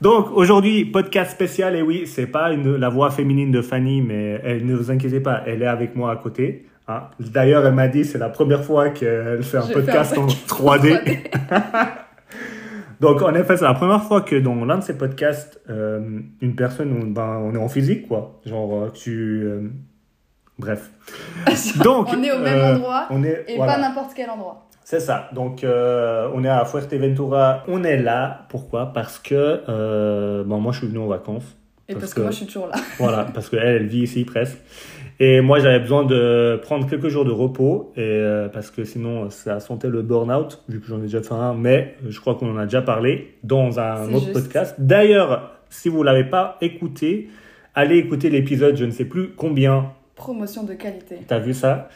Donc aujourd'hui, podcast spécial, et oui, c'est pas une, la voix féminine de Fanny, mais elle, ne vous inquiétez pas, elle est avec moi à côté. Hein. D'ailleurs, elle m'a dit c'est la première fois qu'elle fait un podcast en 3D. Donc en effet, c'est la première fois que dans l'un de ces podcasts, euh, une personne, ben, on est en physique, quoi. Genre, euh, tu... Euh, bref. Donc, on est au même endroit on est, et pas n'importe quel endroit. C'est ça. Donc, euh, on est à Fuerteventura. On est là. Pourquoi? Parce que, euh, bon, moi, je suis venu en vacances. Et parce, que, moi, je suis toujours là. voilà, parce qu'elle, elle vit ici presque. Et moi, j'avais besoin de prendre quelques jours de repos. Et euh, parce que sinon, ça sentait le burn-out, vu que j'en ai déjà fait un. Mais je crois qu'on en a déjà parlé dans un autre podcast. D'ailleurs, si vous ne l'avez pas écouté, allez écouter l'épisode, je ne sais plus combien. Promotion de qualité. T'as vu ça?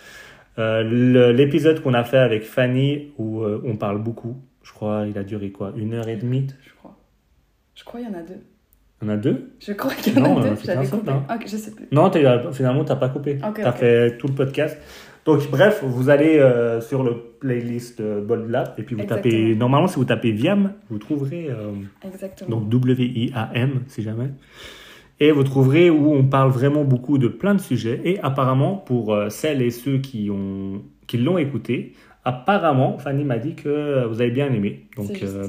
Euh, l'épisode qu'on a fait avec Fanny, où euh, on parle beaucoup, je crois, il a duré quoi Une heure et demie Je crois. Je crois qu'il y en a deux. Il y en a deux? Je crois qu'il y en a deux. Coupé. Hein. je sais plus. Non, finalement, tu n'as pas coupé. tu as fait tout le podcast. Donc, bref, vous allez euh, sur le playlist Bold Lab et puis vous tapez. Normalement, si vous tapez Viam, vous trouverez. Exactement. Donc, W-I-A-M, si jamais. Et vous trouverez où on parle vraiment beaucoup de plein de sujets. Et apparemment, pour euh, celles et ceux qui l'ont qui écouté, apparemment, Fanny m'a dit que vous avez bien aimé. Donc, euh,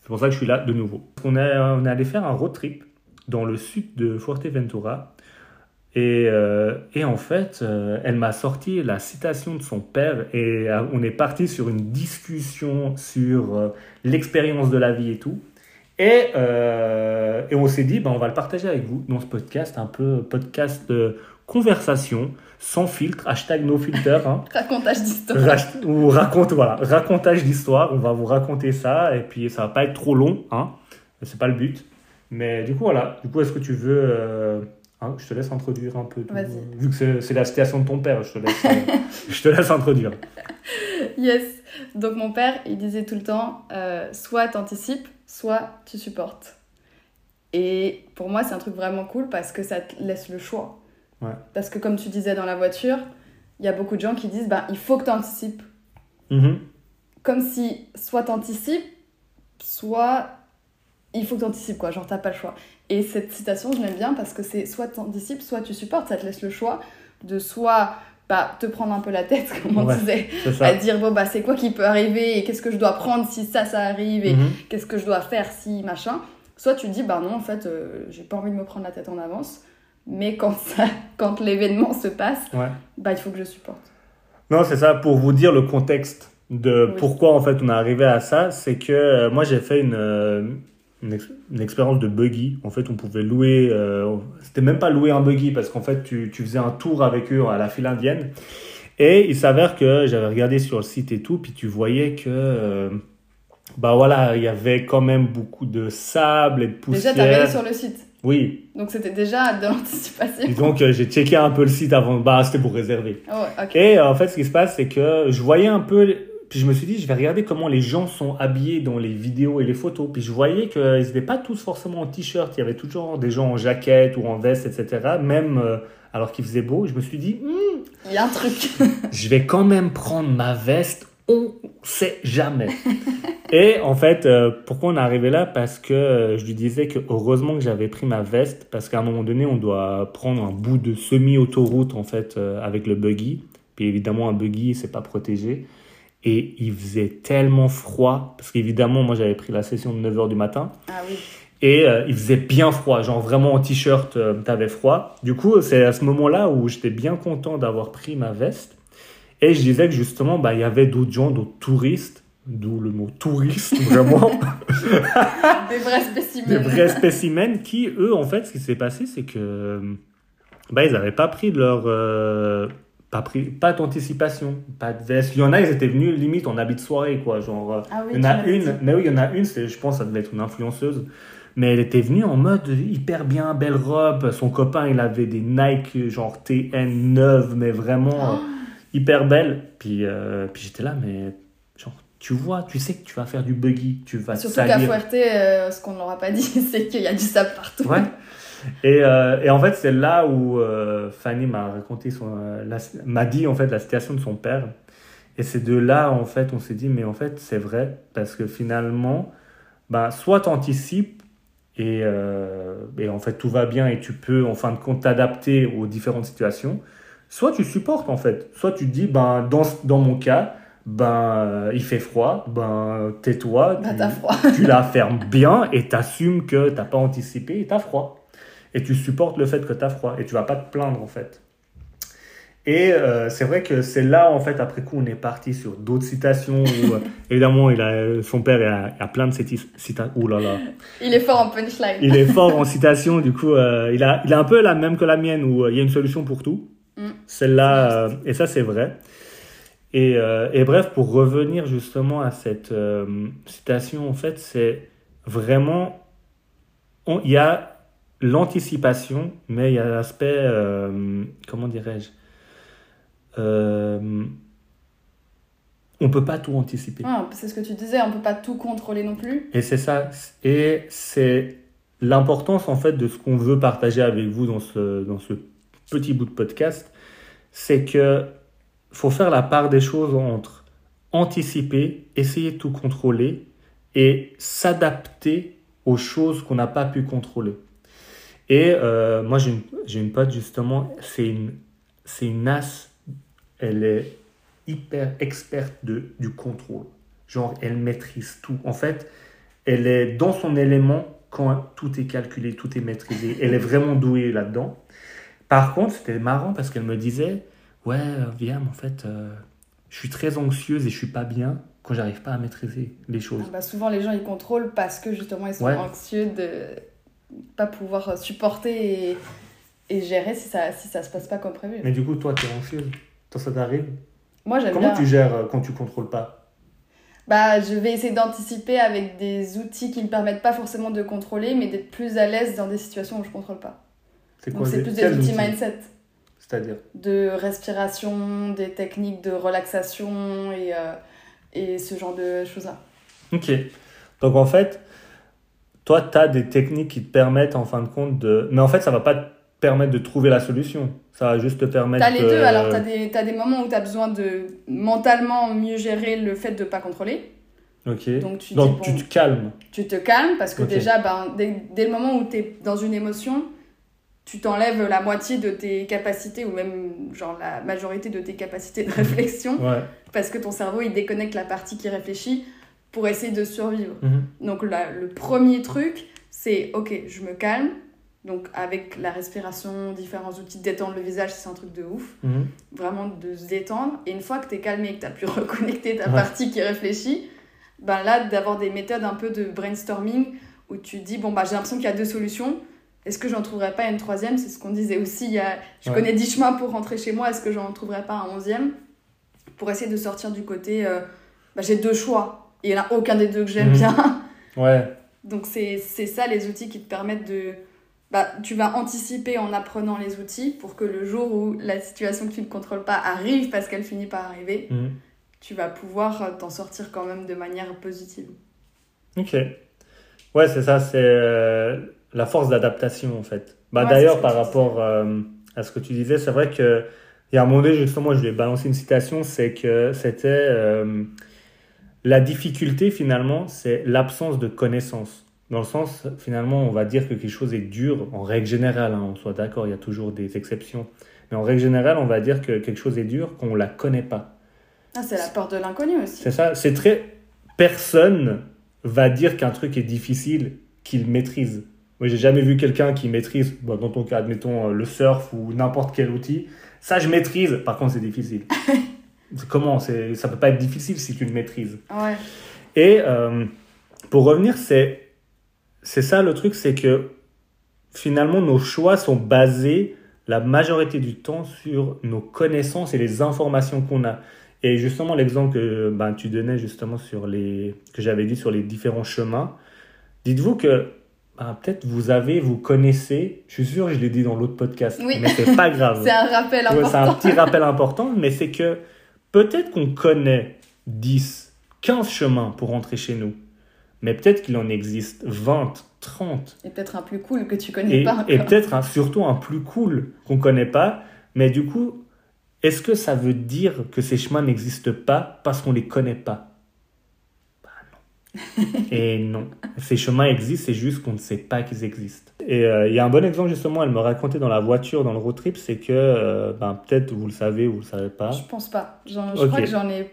c'est pour ça que je suis là de nouveau. On est, on est allé faire un road trip dans le sud de Fuerteventura. Et, euh, et en fait, elle m'a sorti la citation de son père et on est parti sur une discussion sur l'expérience de la vie et tout. Et, euh, et on s'est dit, ben, on va le partager avec vous dans ce podcast, un peu podcast de conversation, sans filtre, hashtag no filter. Hein. racontage d'histoire. ou raconte, voilà, racontage d'histoire. On va vous raconter ça et puis ça va pas être trop long, hein. C'est pas le but. Mais du coup, voilà. Du coup, est-ce que tu veux. Euh, hein, je te laisse introduire un peu. vu que c'est la situation de ton père, je te laisse, euh, je te laisse introduire. Yes. Donc, mon père, il disait tout le temps soit t'anticipes, soit tu supportes. Et pour moi, c'est un truc vraiment cool parce que ça te laisse le choix. Parce que comme tu disais dans la voiture, il y a beaucoup de gens qui disent bah, il faut que tu anticipes. Mm-hmm. Comme si soit tu anticipes, soit il faut que tu anticipes, quoi. Genre, t'as pas le choix. Et cette citation, je l'aime bien parce que c'est soit tu anticipes, soit tu supportes. Ça te laisse le choix de soit bah, te prendre un peu la tête, comme on disait, à dire bon, bah, c'est quoi qui peut arriver et qu'est-ce que je dois prendre si ça, ça arrive et mhm. qu'est-ce que je dois faire si machin. Soit tu dis, bah non, en fait, euh, j'ai pas envie de me prendre la tête en avance, mais quand, ça, quand l'événement se passe, bah, il faut que je supporte. Non, c'est ça, pour vous dire le contexte de pourquoi en fait on est arrivé à ça, c'est que euh, moi j'ai fait une, euh, une, expérience de buggy. En fait, on pouvait louer, euh, c'était même pas louer un buggy parce qu'en fait, tu, tu, faisais un tour avec eux à la file indienne. Et il s'avère que j'avais regardé sur le site et tout, puis tu voyais que, euh, bah voilà, il y avait quand même beaucoup de sable et de poussière. Déjà, tu regardé sur le site Oui. Donc c'était déjà de l'anticipation. Donc euh, j'ai checké un peu le site avant, bah c'était pour réserver. Oh, Et en fait, ce qui se passe, c'est que je voyais un peu puis je me suis dit, je vais regarder comment les gens sont habillés dans les vidéos et les photos. Puis je voyais qu'ils n'étaient pas tous forcément en t-shirt. Il y avait toujours des gens en jaquette ou en veste, etc. Même euh, alors qu'il faisait beau. Je me suis dit, hmm, il y a un truc. je vais quand même prendre ma veste. On sait jamais. et en fait, euh, pourquoi on est arrivé là? Parce que euh, je lui disais que heureusement que j'avais pris ma veste. Parce qu'à un moment donné, on doit prendre un bout de semi-autoroute en fait avec le buggy. Puis évidemment, un buggy, c'est pas protégé. Et il faisait tellement froid, parce qu'évidemment, moi j'avais pris la session de 9h du matin. Ah oui. Et euh, il faisait bien froid, genre vraiment en t-shirt, euh, t'avais froid. Du coup, c'est à ce moment-là où j'étais bien content d'avoir pris ma veste. Et je disais que justement, bah, il y avait d'autres gens, d'autres touristes, d'où le mot touriste, vraiment. Des vrais spécimens. Des vrais spécimens qui, eux, en fait, ce qui s'est passé, c'est que bah, ils n'avaient pas pris leur, euh, pas, pris, pas d'anticipation, pas de veste. Il y en a, ils étaient venus limite en habit de soirée, quoi. Genre, ah il y en a une, mais oui, il y en a une, je pense, ça devait être une influenceuse. Mais elle était venue en mode hyper bien, belle robe. Son copain, il avait des Nike genre TN 9, mais vraiment Oh. hyper belle. Puis, euh, puis j'étais là, mais genre, tu vois, tu sais que tu vas faire du buggy, tu vas Surtout qu'à. Fuerte, euh, ce qu'on ne leur a pas dit, c'est qu'il y a du sable partout. Ouais. Et, euh, et en fait, c'est là où euh, Fanny m'a raconté son, euh, m'a dit en fait la situation de son père. Et c'est de là en fait, on s'est dit mais en fait c'est vrai parce que finalement, bah soit t'anticipes et, et en fait tout va bien et tu peux en fin de compte t'adapter aux différentes situations. Soit tu supportes en fait, soit tu dis ben dans dans mon cas ben euh, il fait froid, ben tais-toi, Bah, tu- tu la fermes bien et t'assumes que t'as pas anticipé et t'as froid. Et tu supportes le fait que t'as froid et tu vas pas te plaindre en fait. Et euh, c'est vrai que c'est là en fait après coup on est parti sur d'autres citations où euh, évidemment il a, son père il a, il a plein de citations. Ouh là là. Il est fort en punchline. Il est fort en citation du coup euh, il, a, il a un peu la même que la mienne où euh, il y a une solution pour tout. Mm. Celle-là euh, et ça c'est vrai. Et, euh, et bref, pour revenir justement à cette euh, citation, en fait, c'est vraiment. on- Il y a l'anticipation, mais il y a l'aspect. euh, comment dirais-je euh, On peut pas tout anticiper. Ouais, c'est ce que tu disais, on peut pas tout contrôler non plus. Et c'est ça. Et c'est l'importance en fait de ce qu'on veut partager avec vous dans ce, dans ce petit bout de podcast. C'est que faut faire la part des choses entre anticiper, essayer de tout contrôler et s'adapter aux choses qu'on n'a pas pu contrôler. Et euh, moi, j'ai une, une pote justement, c'est une, c'est une as, elle est hyper experte de, du contrôle. Genre, elle maîtrise tout. En fait, elle est dans son élément quand tout est calculé, tout est maîtrisé. Elle est vraiment douée là-dedans. Par contre, c'était marrant parce qu'elle me disait Ouais, Viam, en fait, euh, je suis très anxieuse et je suis pas bien quand j'arrive pas à maîtriser les choses. Ah bah, souvent, les gens ils contrôlent parce que justement ils sont Ouais. anxieux de pas pouvoir supporter et, et gérer si ça, si ça se passe pas comme prévu. Mais du coup, toi, tu es anxieuse. Toi, ça t'arrive Moi j'aime Comment bien. tu gères euh, quand tu contrôles pas Bah, je vais essayer d'anticiper avec des outils qui me permettent pas forcément de contrôler, mais d'être plus à l'aise dans des situations où je contrôle pas. C'est Donc c'est plus des outils mindset, C'est-à-dire de respiration, des techniques de relaxation et, euh, et ce genre de choses-là. Ok. Donc en fait, toi, tu as des techniques qui te permettent en fin de compte de... Mais en fait, ça va pas te permettre de trouver la solution. Ça va juste te permettre T'as les de- deux, alors t'as des, t'as des moments où t'as besoin de mentalement mieux gérer le fait de pas contrôler. Ok. Donc tu, Donc dis, tu bon, te calmes. tu te calmes parce que déjà, ben, dès, dès le moment où t'es dans une émotion, tu t'enlèves la moitié de tes capacités ou même genre la majorité de tes capacités de réflexion Ouais. parce que ton cerveau il déconnecte la partie qui réfléchit pour essayer de survivre. Mhm. Donc la- le premier truc, c'est ok, je me calme. Donc avec la respiration, différents outils détendre le visage, c'est un truc de ouf. Mhm. Vraiment de se détendre. Et une fois que t'es calmé et que t'as pu reconnecter ta Ouais. partie qui réfléchit, ben là d'avoir des méthodes un peu de brainstorming où tu dis bon bah j'ai l'impression qu'il y a deux solutions. Est-ce que j'en trouverais pas une troisième? C'est ce qu'on disait aussi. Il y a, je Ouais. connais dix chemins pour rentrer chez moi. Est-ce que j'en trouverais pas un onzième? Pour essayer de sortir du côté euh, bah, j'ai deux choix. Il n'y en a aucun des deux que j'aime Mhm. bien. Ouais. Donc c'est c'est ça les outils qui te permettent de... Bah, tu vas anticiper en apprenant les outils pour que le jour où la situation que tu ne contrôles pas arrive parce qu'elle finit par arriver, Mhm. tu vas pouvoir euh, t'en sortir quand même de manière positive. Ok. Ouais, c'est ça, c'est euh, la force d'adaptation en fait. Bah, Ouais, D'ailleurs, par rapport euh, à ce que tu disais, c'est vrai que il y a un moment donné, justement, je lui ai balancé une citation, c'est que c'était euh, la difficulté finalement, c'est l'absence de connaissance. Dans le sens, finalement, on va dire que quelque chose est dur, en règle générale, hein, on soit d'accord, il y a toujours des exceptions, mais en règle générale, on va dire que quelque chose est dur quand on la connaît pas. Ah, c'est la peur de l'inconnu aussi. C'est ça, c'est très. Personne va dire qu'un truc est difficile qu'il maîtrise. Moi, j'ai jamais vu quelqu'un qui maîtrise, bon, dans ton cas, admettons, euh, le surf ou n'importe quel outil. Ça, je maîtrise. Par contre, c'est difficile. Comment c'est, Ça peut pas être difficile si tu le maîtrises. Ouais. Et euh, pour revenir, c'est, c'est ça le truc, c'est que finalement, nos choix sont basés la majorité du temps sur nos connaissances et les informations qu'on a. Et justement, l'exemple que ben, tu donnais justement sur les, que j'avais dit sur les différents chemins, dites-vous que ben, peut-être vous avez, vous connaissez, je suis sûr, je l'ai dit dans l'autre podcast, Oui. mais c'est pas grave. C'est un rappel Ouais, C'est un important. petit rappel important, mais c'est que peut-être qu'on connaît 10, 15 chemins pour rentrer chez nous, mais peut-être qu'il en existe 20, 30, Et peut-être un plus cool que tu connais et, pas. et peut-être un- surtout un plus cool qu'on connaît pas, mais du coup, est-ce que ça veut dire que ces chemins n'existent pas parce qu'on les connaît pas? Et non. Ces chemins existent, c'est juste qu'on ne sait pas qu'ils existent. Et euh, il y a un bon exemple justement, elle me racontait dans la voiture, dans le road trip, c'est que, euh, ben, peut-être vous le savez ou vous le savez pas. Je pense pas. Je crois que j'en ai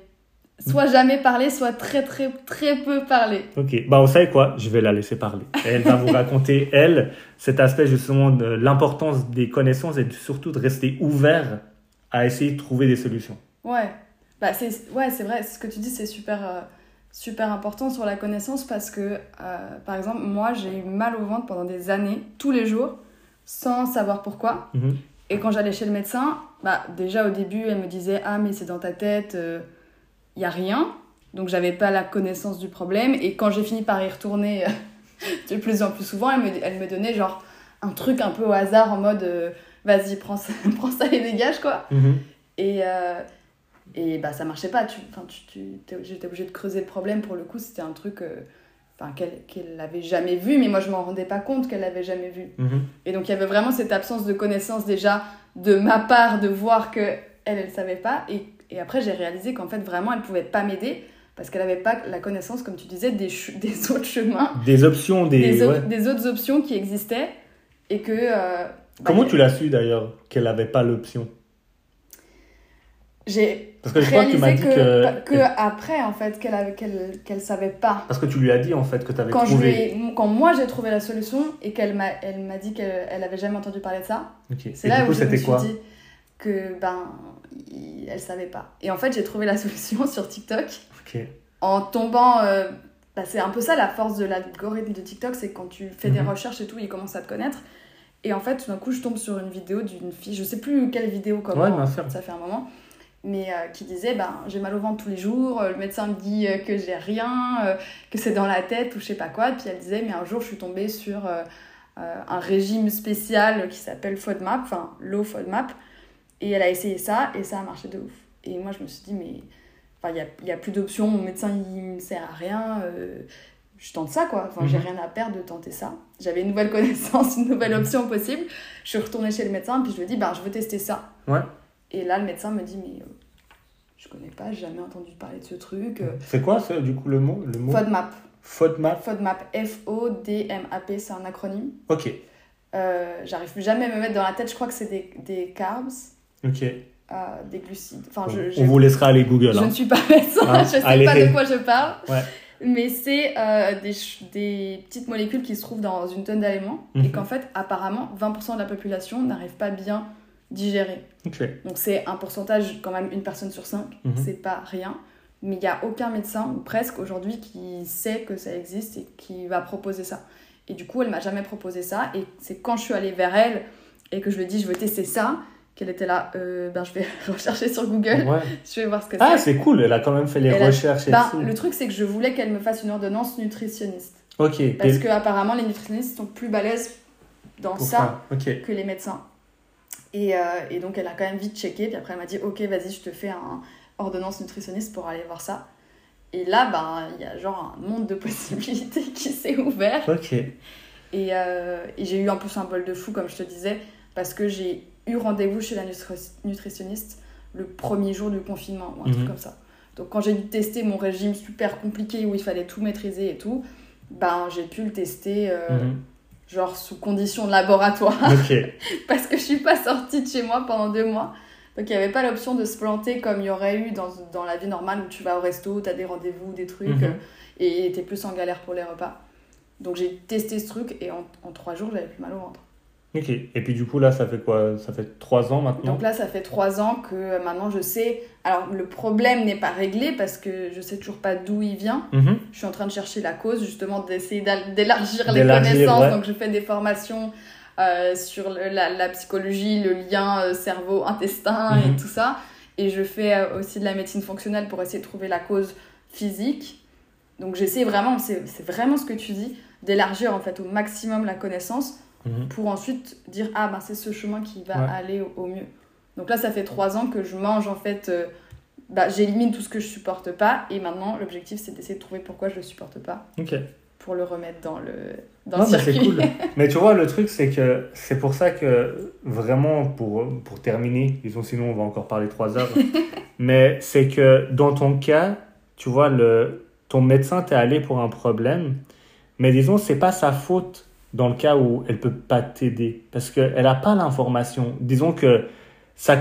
soit jamais parlé, soit très très très peu parlé. Ok, bah vous savez quoi? Je vais la laisser parler. Elle va vous raconter, elle, cet aspect justement de l'importance des connaissances et surtout de rester ouvert à essayer de trouver des solutions. Ouais. Bah c'est ouais, c'est vrai, ce que tu dis c'est super euh, super important sur la connaissance parce que euh, par exemple, moi j'ai eu mal au ventre pendant des années, tous les jours, sans savoir pourquoi. Mhm. Et quand j'allais chez le médecin, bah déjà au début, elle me disait "Ah, mais c'est dans ta tête, il y a rien." Donc j'avais pas la connaissance du problème et quand j'ai fini par y retourner de plus en plus souvent, elle me, elle me donnait genre un truc un peu au hasard en mode euh, vas-y, prends ça, prends ça et dégage quoi. Mhm. Et, euh, et bah, ça marchait pas. Tu, enfin, tu, tu, j'étais obligée de creuser le problème. Pour le coup, c'était un truc euh, enfin, qu'elle qu'elle avait jamais vu, mais moi, je m'en rendais pas compte qu'elle l'avait jamais vu. Mhm. Et donc, il y avait vraiment cette absence de connaissance déjà de ma part de voir que elle, elle savait pas. Et, et après, j'ai réalisé qu'en fait, vraiment, elle pouvait pas m'aider parce qu'elle avait pas la connaissance, comme tu disais, des, des autres chemins, Des options, des. des, au- ouais. des autres options qui existaient. Et que. euh, bah, Comment tu l'as su d'ailleurs qu'elle n'avait pas l'option? J'ai Parce que je crois que tu m'as dit que, que. après, en fait, qu'elle qu'elle qu'elle savait pas. Parce que tu lui as dit en fait que tu avais Quand, je lui trouvé. ai- quand moi j'ai trouvé la solution et qu'elle m'a elle dit qu'elle elle avait jamais entendu parler de ça, Ok. c'est là du où je me suis quoi dit que ben il- elle savait pas. Et en fait, j'ai trouvé la solution sur TikTok Ok. en tombant. euh, bah, c'est un peu ça la force de l'algorithme de TikTok, c'est quand tu fais des Mhm. recherches et tout, il commence à te connaître. Et en fait, tout d'un coup, je tombe sur une vidéo d'une fille, je sais plus quelle vidéo, comment, Ouais, ça fait un moment, mais euh, qui disait ben, J'ai mal au ventre tous les jours, euh, le médecin me dit euh, que j'ai rien, que c'est dans la tête ou je sais pas quoi. Puis elle disait Mais un jour, je suis tombée sur un régime spécial qui s'appelle FODMAP, enfin low FODMAP, et elle a essayé ça et ça a marché de ouf. Et moi, je me suis dit Mais enfin, il n'y a, y a plus d'options, mon médecin il me sert à rien. euh, je tente ça quoi, enfin, j'ai Mhm. rien à perdre de tenter ça. J'avais une nouvelle connaissance, une nouvelle option possible. Je suis retournée chez le médecin, puis je lui ai dit, bah, je veux tester ça. Ouais. Et là, le médecin me dit, mais je connais pas, j'ai jamais entendu parler de ce truc. euh, C'est quoi ça, du coup le mot le mot? FODMAP. FODMAP. FODMAP, F-O-D-M-A-P, c'est un acronyme. Ok. Euh, J'arrive jamais à me mettre dans la tête, je crois que c'est des, des carbs, Ok. euh, des glucides. Enfin, je, On vous laissera aller Google. je hein. ne suis pas médecin, Hein, je sais allez. pas de quoi je parle. Ouais. Mais c'est euh, des, des petites molécules qui se trouvent dans une tonne d'aliments et Mhm. qu'en fait, apparemment, 20% de la population n'arrive pas bien digérer. Donc c'est un pourcentage, quand même, une personne sur cinq, Mhm. c'est pas rien. Mais il n'y a aucun médecin, ou presque aujourd'hui, qui sait que ça existe et qui va proposer ça. Et du coup, elle m'a jamais proposé ça. Et c'est quand je suis allée vers elle et que je lui ai dit, je veux tester ça, qu'elle était là, Euh, ben je vais rechercher sur Google, Ouais. je vais voir ce que Ah, c'est. c'est cool, elle a quand même fait les Elle a- recherches et Ben, le truc, c'est que je voulais qu'elle me fasse une ordonnance nutritionniste. Ok. Parce que apparemment, les nutritionnistes sont plus balèzes dans ça que les médecins. Et, euh, et donc elle a quand même vite checké, puis après elle m'a dit ok vas-y je te fais un ordonnance nutritionniste pour aller voir ça. Et là ben il y a genre un monde de possibilités qui s'est ouvert. Ok. Et, euh, et j'ai eu en plus un bol de fou comme je te disais, parce que j'ai eu rendez-vous chez la nutri- nutritionniste le premier jour du confinement ou un Mhm. truc comme ça. Donc quand j'ai dû tester mon régime super compliqué où il fallait tout maîtriser et tout, ben j'ai pu le tester euh, Mhm. Genre sous conditions de laboratoire Ok. parce que je suis pas sortie de chez moi pendant deux mois. Donc il n'y avait pas l'option de se planter comme il y aurait eu dans, dans la vie normale où tu vas au resto, tu as des rendez-vous, des trucs, Mhm. euh, et tu es plus en galère pour les repas. Donc j'ai testé ce truc et en, en trois jours j'avais plus mal au ventre. Ok. Et puis du coup, là, ça fait quoi? Ça fait trois ans maintenant? Donc là ça fait trois ans que euh, maintenant je sais. Alors le problème n'est pas réglé parce que je sais toujours pas d'où il vient. Mhm. Je suis en train de chercher la cause, justement, d'essayer d'élargir les connaissances. ouais. Donc, je fais des formations euh, sur la, la psychologie, le lien euh, cerveau-intestin et Mhm. tout ça. Et je fais euh, aussi de la médecine fonctionnelle pour essayer de trouver la cause physique. Donc j'essaie vraiment, c'est vraiment ce que tu dis, d'élargir en fait au maximum la connaissance Mhm. pour ensuite dire ah ben c'est ce chemin qui va Ouais. aller au, au mieux. Donc là ça fait trois ans que je mange en fait, euh, bah, j'élimine tout ce que je supporte pas et maintenant l'objectif c'est d'essayer de trouver pourquoi je le supporte pas Ok. pour le remettre dans le dans Non, le circuit. cool. Mais tu vois, le truc, c'est que c'est pour ça que vraiment, pour, pour terminer, disons, sinon on va encore parler trois heures, mais c'est que dans ton cas, tu vois, le, ton médecin t'est allé pour un problème, mais disons, c'est pas sa faute dans le cas où elle peut pas t'aider, parce qu'elle n'a pas l'information. Disons que ça,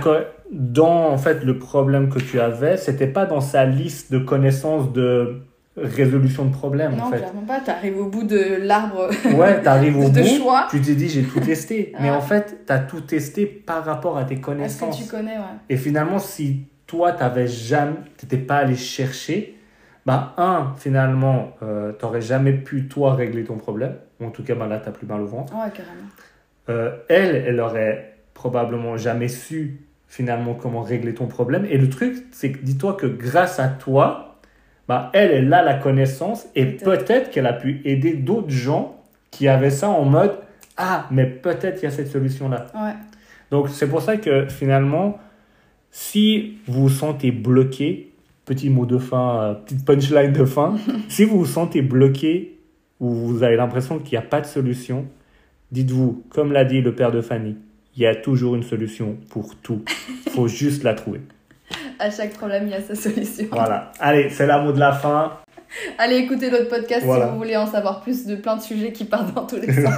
dans en fait le problème que tu avais, c'était pas dans sa liste de connaissances de résolution de problème, en Non, fait. clairement pas. T'arrives au bout de l'arbre Ouais, t'arrives au de bout, choix. tu t'es dit j'ai tout testé. Mais Ouais. en fait, t'as tout testé par rapport à tes Est-ce que connaissances. tu connais, ouais. Et finalement, si toi, t'avais jamais, t'étais pas allé chercher, bah, un, finalement, euh, t'aurais jamais pu, toi, régler ton problème. Ou en tout cas, bah, là, t'as plus mal au ventre. Ouais, carrément. Euh, elle, elle aurait probablement jamais su, finalement, comment régler ton problème. Et le truc, c'est que dis-toi que grâce à toi, bah, elle, elle a la connaissance et Peut-être. qu'elle a pu aider d'autres gens qui avaient ça en mode Ah, mais peut-être il y a cette solution-là. Ouais. Donc, c'est pour ça que finalement, si vous vous sentez bloqué, petit mot de fin, euh, petite punchline de fin, si vous vous sentez bloqué ou vous avez l'impression qu'il n'y a pas de solution, dites-vous, comme l'a dit le père de Fanny, il y a toujours une solution pour tout. Il faut juste la trouver. À chaque problème, il y a sa solution. Voilà. Allez, c'est la mot de la fin. Allez écouter l'autre podcast Voilà. si vous voulez en savoir plus de plein de sujets qui partent dans tous les sens.